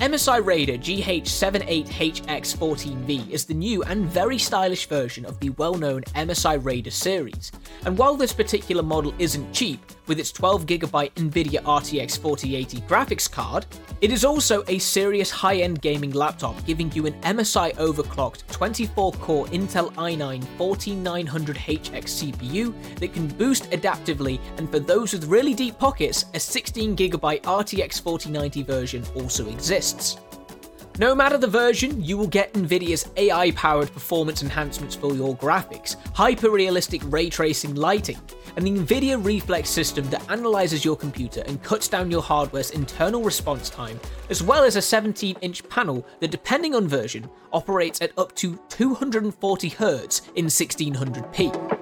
MSI Raider GE78HX14V is the new and very stylish version of the well known MSI Raider series. And while this particular model isn't cheap, with its 12GB Nvidia RTX 4080 graphics card, it is also a serious high end gaming laptop, giving you an MSI overclocked 24 core Intel i9 14900HX CPU that can boost adaptively, and for those with really deep pockets, a 16GB RTX 4090 version also exists. No matter the version, you will get Nvidia's AI powered performance enhancements for your graphics, hyper realistic ray tracing lighting, and the Nvidia Reflex system that analyzes your computer and cuts down your hardware's internal response time, as well as a 17 inch panel that, depending on version, operates at up to 240Hz in 1600p.